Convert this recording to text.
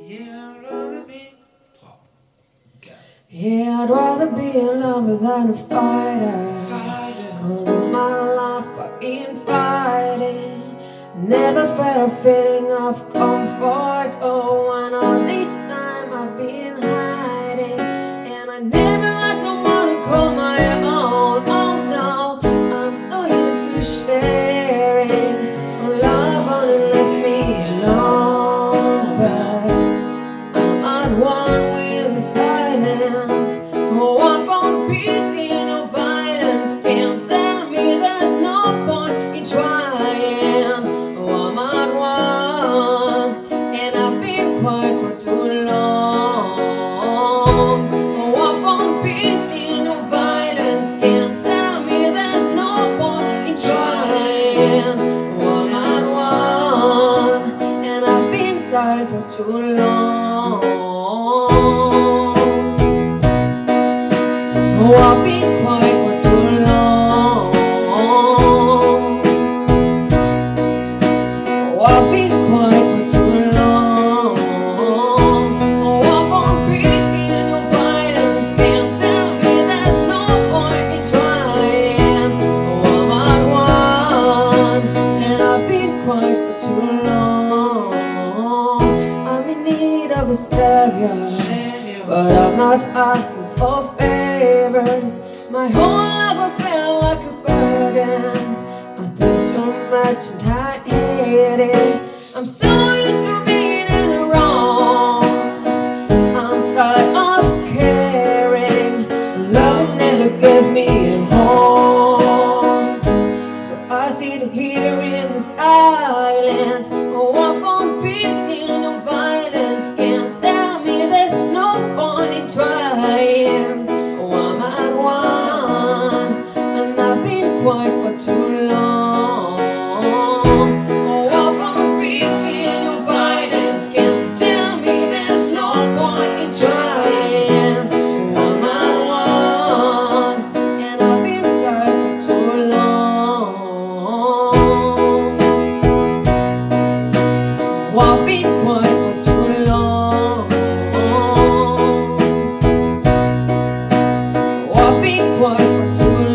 Yeah, I'd rather be. Yeah, I'd rather be a lover than a fighter. Fighter. Cause all my life I've been fighting. Never felt a feeling of comfort. Oh, and all this time silence. Oh, I found peace in violence. Can't tell me there's no point in trying. One, and I've been quiet for too long. Found peace violence. Can't tell me there's no point in trying. Silent for too long. Oh, I've been of a savior. But I'm not asking for favors. My whole life I felt like a burden. I think too much and I hate it. I'm so used to being in the wrong. I'm tired of caring. Love never gave me a home. So I sit here in the silence. boy for too long.